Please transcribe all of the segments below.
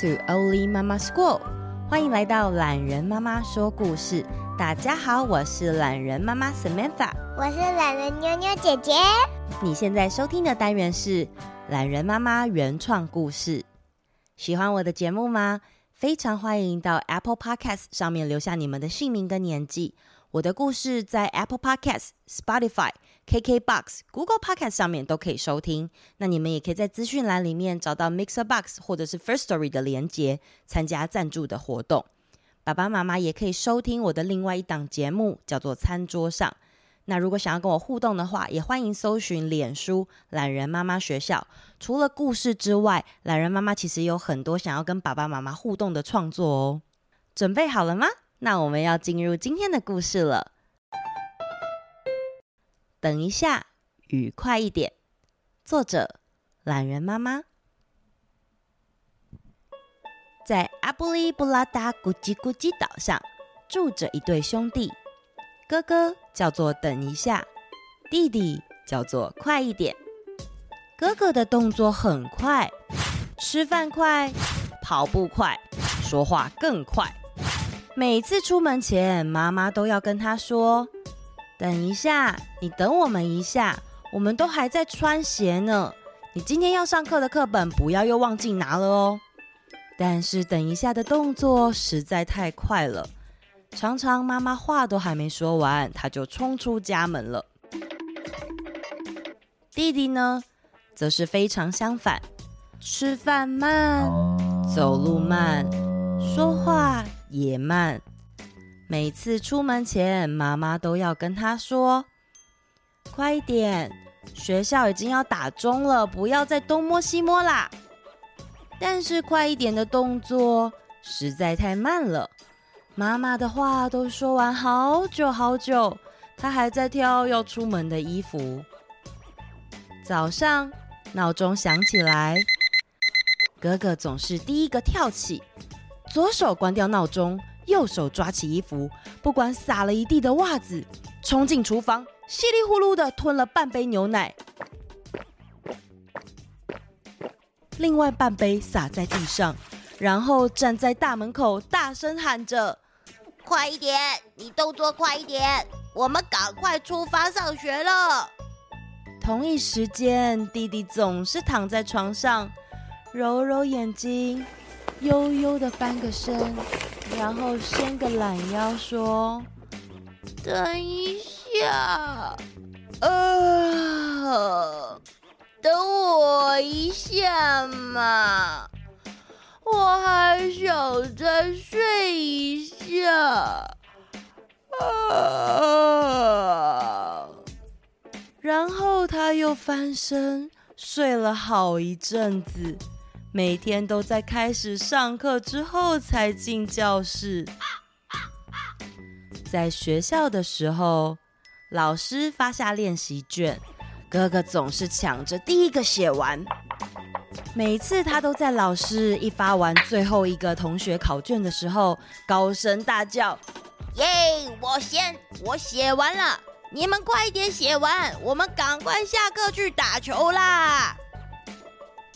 To Oli Mama School，欢迎来到懒人妈妈说故事。大家好，我是懒人妈妈 Samantha，我是懒人妞妞姐姐。你现在收听的单元是懒人妈妈原创故事。喜欢我的节目吗？非常欢迎到 Apple Podcast 上面留下你们的姓名跟年纪。我的故事在 Apple Podcast、Spotify、KKBox、Google Podcast 上面都可以收听。那你们也可以在资讯栏里面找到 Mixer Box 或者是 First Story 的连结，参加赞助的活动。爸爸妈妈也可以收听我的另外一档节目，叫做《餐桌上》。那如果想要跟我互动的话，也欢迎搜寻脸书“懒人妈妈学校”。除了故事之外，懒人妈妈其实有很多想要跟爸爸妈妈互动的创作哦。准备好了吗？那我们要进入今天的故事了。等一下，雨快一点。作者：懒人妈妈。在阿布利布拉达咕叽咕叽岛上，住着一对兄弟。哥哥叫做等一下，弟弟叫做快一点。哥哥的动作很快，吃饭快，跑步快，说话更快。每次出门前，妈妈都要跟他说：“等一下，你等我们一下，我们都还在穿鞋呢。你今天要上课的课本，不要又忘记拿了哦。”但是等一下的动作实在太快了，常常妈妈话都还没说完，他就冲出家门了。弟弟呢，则是非常相反，吃饭慢，走路慢，说话也慢，每次出门前，妈妈都要跟他说：“快一点，学校已经要打钟了，不要再东摸西摸啦。”但是快一点的动作实在太慢了，妈妈的话都说完好久好久，他还在挑要出门的衣服。早上闹钟响起来，哥哥总是第一个跳起。左手关掉闹钟，右手抓起衣服，不管洒了一地的袜子，冲进厨房，稀里呼噜的吞了半杯牛奶，另外半杯洒在地上，然后站在大门口大声喊着：“快一点，你动作快一点，我们赶快出发上学了。”同一时间，弟弟总是躺在床上，揉揉眼睛。悠悠的翻个身，然后伸个懒腰，说：“等一下，呃，等我一下嘛，我还想再睡一下。”啊，然后他又翻身睡了好一阵子。每天都在开始上课之后才进教室。在学校的时候，老师发下练习卷，哥哥总是抢着第一个写完。每次他都在老师一发完最后一个同学考卷的时候，高声大叫：“耶！我先，我写完了，你们快点写完，我们赶快下课去打球啦！”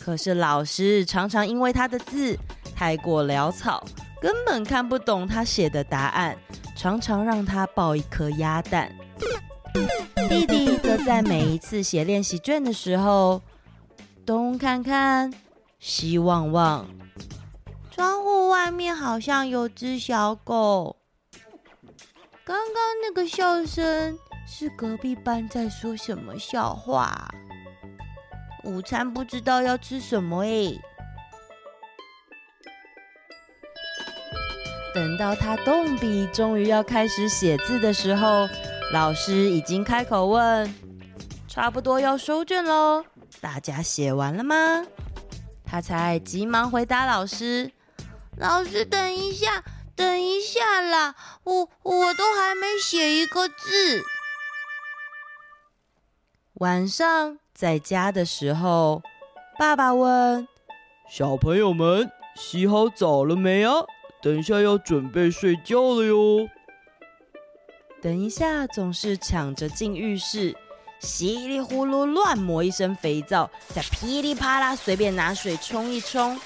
可是老师常常因为他的字太过潦草，根本看不懂他写的答案，常常让他抱一颗鸭蛋。弟弟则在每一次写练习卷的时候，东看看，西望望，窗户外面好像有只小狗。刚刚那个笑声是隔壁班在说什么笑话？午餐不知道要吃什么诶。等到他动笔，终于要开始写字的时候，老师已经开口问：“差不多要收卷喽，大家写完了吗？”他才急忙回答老师：“老师，等一下，等一下啦，我我都还没写一个字。”晚上。在家的时候，爸爸问小朋友们：“洗好澡了没啊？等一下要准备睡觉了哟。”等一下总是抢着进浴室，稀里呼噜乱抹一身肥皂，再噼里啪啦随便拿水冲一冲，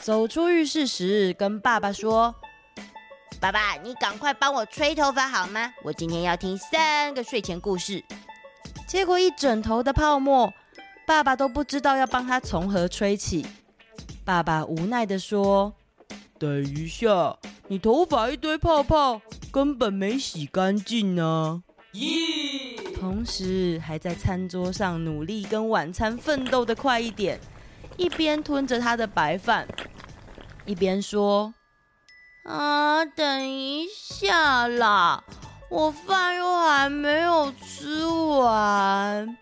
走出浴室时，跟爸爸说：“爸爸，你赶快帮我吹头发好吗？我今天要听三个睡前故事。”结果一整头的泡沫，爸爸都不知道要帮他从何吹起。爸爸无奈地说：“等一下，你头发一堆泡泡，根本没洗干净呢。”咦！同时还在餐桌上努力跟晚餐奋斗的快一点，一边吞着他的白饭。一边说：“啊，等一下啦，我饭又还没有吃完。”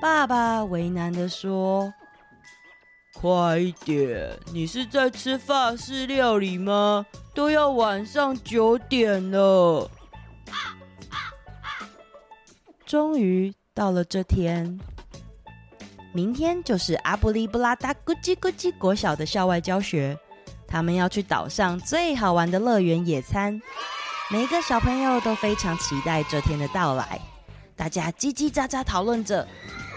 爸爸为难的说：“快一点，你是在吃法式料理吗？都要晚上九点了。”终于到了这天，明天就是阿布利布拉达咕叽咕叽国小的校外教学。他们要去岛上最好玩的乐园野餐，每一个小朋友都非常期待这天的到来。大家叽叽喳喳讨论着，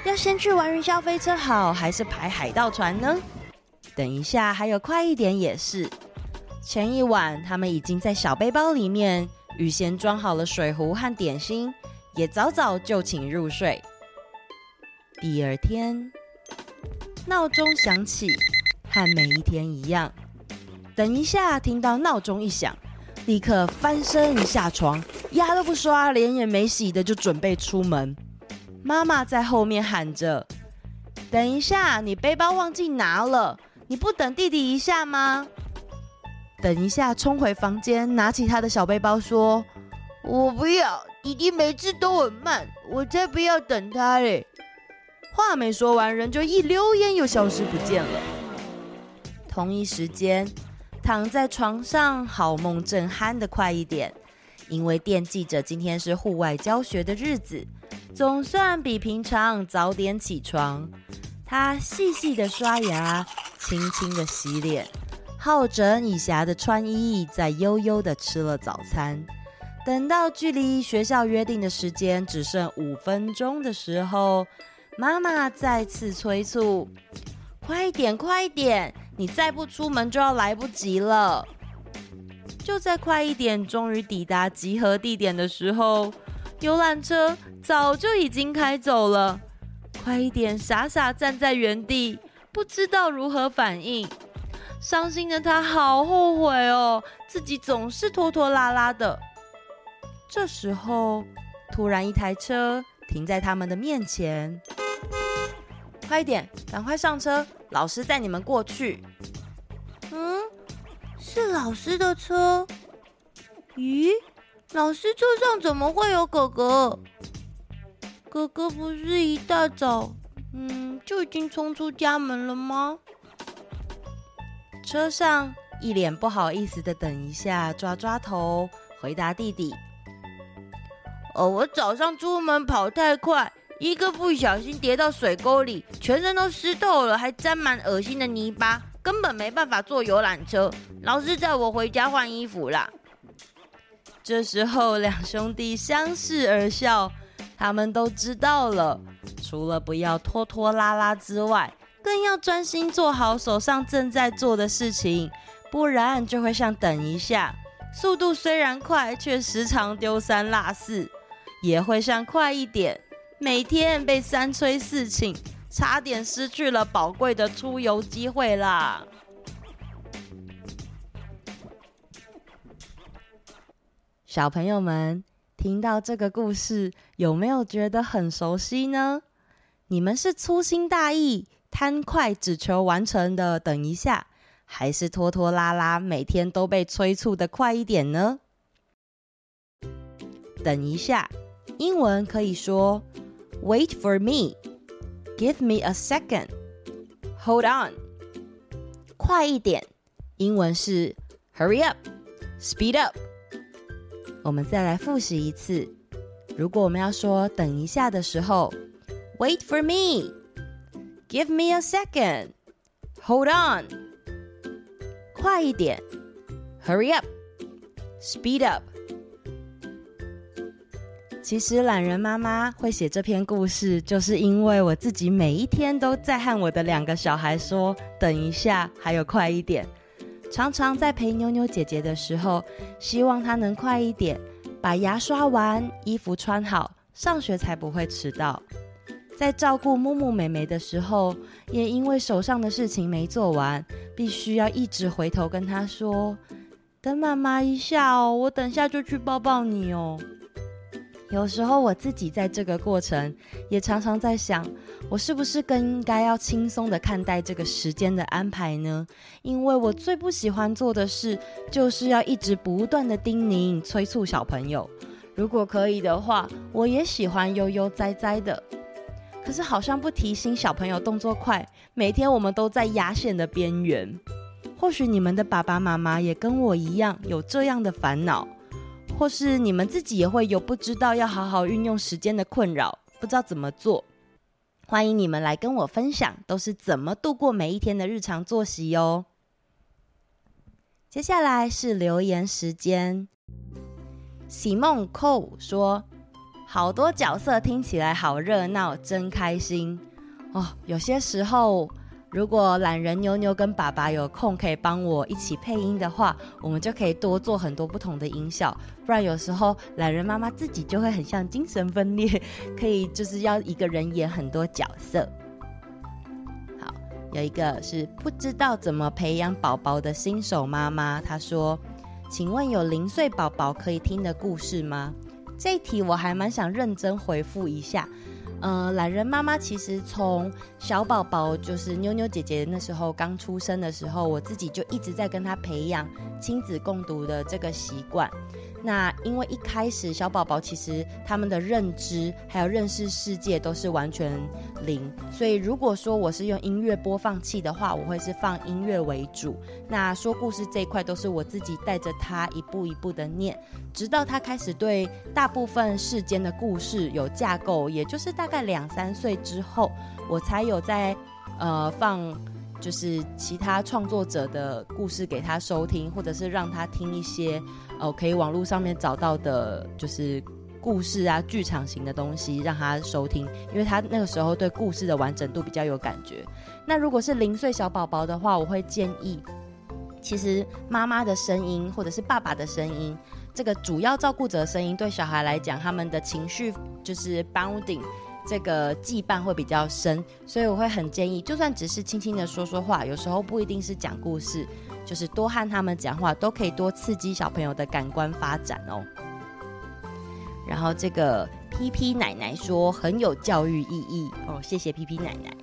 要先去玩云霄飞车好，还是排海盗船呢？等一下还有快一点也是。前一晚，他们已经在小背包里面预先装好了水壶和点心，也早早就寝入睡。第二天，闹钟响起，和每一天一样。等一下，听到闹钟一响，立刻翻身下床，牙都不刷，脸也没洗的就准备出门。妈妈在后面喊着：“等一下，你背包忘记拿了，你不等弟弟一下吗？”等一下，冲回房间，拿起他的小背包说：“我不要，弟弟每次都很慢，我才不要等他嘞。”话没说完，人就一溜烟又消失不见了。同一时间。躺在床上，好梦正酣的快一点，因为惦记着今天是户外教学的日子，总算比平常早点起床。他细细的刷牙，轻轻的洗脸，好整以暇的穿衣，再悠悠的吃了早餐。等到距离学校约定的时间只剩五分钟的时候，妈妈再次催促：“快一点，快一点！”你再不出门就要来不及了。就在快一点，终于抵达集合地点的时候，游览车早就已经开走了。快一点，傻傻站在原地，不知道如何反应。伤心的他好后悔哦，自己总是拖拖拉拉的。这时候，突然一台车停在他们的面前。快一点，赶快上车。老师带你们过去。嗯，是老师的车。咦，老师车上怎么会有哥哥？哥哥不是一大早，嗯，就已经冲出家门了吗？车上一脸不好意思的等一下，抓抓头，回答弟弟：“哦，我早上出门跑太快。”一个不小心跌到水沟里，全身都湿透了，还沾满恶心的泥巴，根本没办法坐游览车。老师载我回家换衣服啦。这时候，两兄弟相视而笑，他们都知道了，除了不要拖拖拉拉之外，更要专心做好手上正在做的事情，不然就会像等一下，速度虽然快，却时常丢三落四，也会像快一点。每天被三催四请，差点失去了宝贵的出游机会啦！小朋友们听到这个故事，有没有觉得很熟悉呢？你们是粗心大意、贪快只求完成的等一下，还是拖拖拉拉、每天都被催促的快一点呢？等一下，英文可以说。Wait for me. Give me a second. Hold on. 快一点，英文是 Hurry up. Speed up. 我们再来复习一次。如果我们要说等一下的时候，Wait for me. Give me a second. Hold on. 快一点，Hurry up. Speed up. 其实懒人妈妈会写这篇故事，就是因为我自己每一天都在和我的两个小孩说：“等一下，还有快一点。”常常在陪妞妞姐姐的时候，希望她能快一点，把牙刷完，衣服穿好，上学才不会迟到。在照顾木木妹妹的时候，也因为手上的事情没做完，必须要一直回头跟她说：“等妈妈一下哦，我等下就去抱抱你哦。”有时候我自己在这个过程，也常常在想，我是不是更应该要轻松的看待这个时间的安排呢？因为我最不喜欢做的事，就是要一直不断的叮咛催促小朋友。如果可以的话，我也喜欢悠悠哉哉的。可是好像不提醒小朋友动作快，每天我们都在压线的边缘。或许你们的爸爸妈妈也跟我一样有这样的烦恼，或是你们自己也会有不知道要好好运用时间的困扰，不知道怎么做。欢迎你们来跟我分享，都是怎么度过每一天的日常作息哟。接下来是留言时间喜梦扣说。好多角色听起来好热闹，真开心哦！有些时候，如果懒人妞妞跟爸爸有空可以帮我一起配音的话，我们就可以多做很多不同的音效。不然有时候懒人妈妈自己就会很像精神分裂，可以就是要一个人演很多角色。好，有一个是不知道怎么培养宝宝的新手妈妈，她说：“请问有零岁宝宝可以听的故事吗？”这一题我还蛮想认真回复一下。呃，懒人妈妈其实从小宝宝就是妞妞姐姐那时候刚出生的时候，我自己就一直在跟她培养亲子共读的这个习惯。那因为一开始小宝宝其实他们的认知还有认识世界都是完全零，所以如果说我是用音乐播放器的话，我会是放音乐为主。那说故事这一块都是我自己带着他一步一步的念，直到他开始对大部分世间的故事有架构，也就是大概两三岁之后，我才有在呃放。就是其他创作者的故事给他收听，或者是让他听一些，呃，可以网络上面找到的，就是故事啊，剧场型的东西让他收听，因为他那个时候对故事的完整度比较有感觉。那如果是零岁小宝宝的话，我会建议，其实妈妈的声音或者是爸爸的声音，这个主要照顾者的声音对小孩来讲，他们的情绪就是 bounding。这个羁绊会比较深，所以我会很建议，就算只是轻轻的说说话，有时候不一定是讲故事，就是多和他们讲话，都可以多刺激小朋友的感官发展哦。然后这个 PP 奶奶说很有教育意义哦，谢谢 PP 奶奶。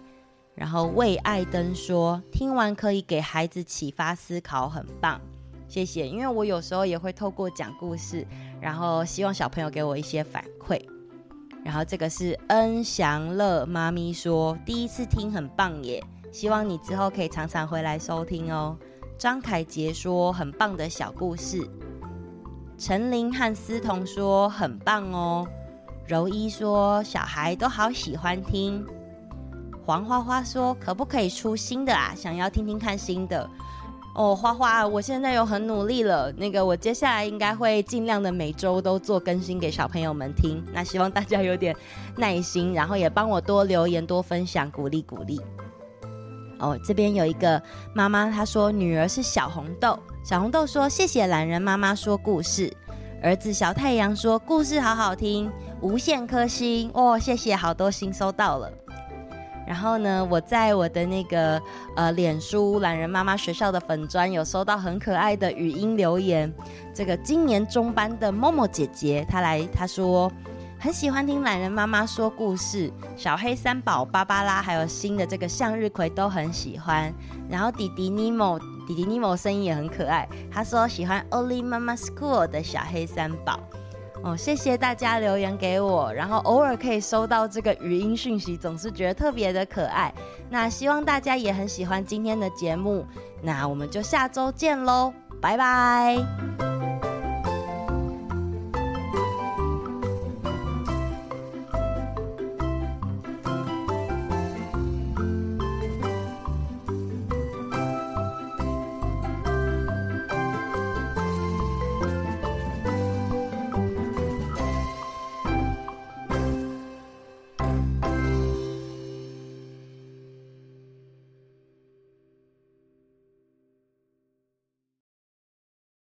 然后为爱灯说听完可以给孩子启发思考，很棒，谢谢。因为我有时候也会透过讲故事，然后希望小朋友给我一些反馈。然后这个是恩祥乐妈咪说，第一次听很棒耶，希望你之后可以常常回来收听哦。张凯杰说很棒的小故事，陈琳和思彤说很棒哦。柔一说小孩都好喜欢听。黄花花说可不可以出新的啊？想要听听看新的。哦，花花，我现在有很努力了。那个，我接下来应该会尽量的每周都做更新给小朋友们听。那希望大家有点耐心，然后也帮我多留言、多分享，鼓励鼓励。哦，这边有一个妈妈，她说女儿是小红豆。小红豆说谢谢懒人妈妈说故事。儿子小太阳说故事好好听，无限颗星。哦，谢谢，好多星收到了。然后呢，我在我的那个呃脸书懒人妈妈学校的粉专有收到很可爱的语音留言。这个今年中班的默默姐姐，她来她说很喜欢听懒人妈妈说故事，小黑三宝芭芭拉还有新的这个向日葵都很喜欢。然后弟弟尼莫弟弟尼莫声音也很可爱，他说喜欢 Oli Mama School 的小黑三宝。哦，谢谢大家留言给我，然后偶尔可以收到这个语音讯息，总是觉得特别的可爱。那希望大家也很喜欢今天的节目，那我们就下周见喽，拜拜。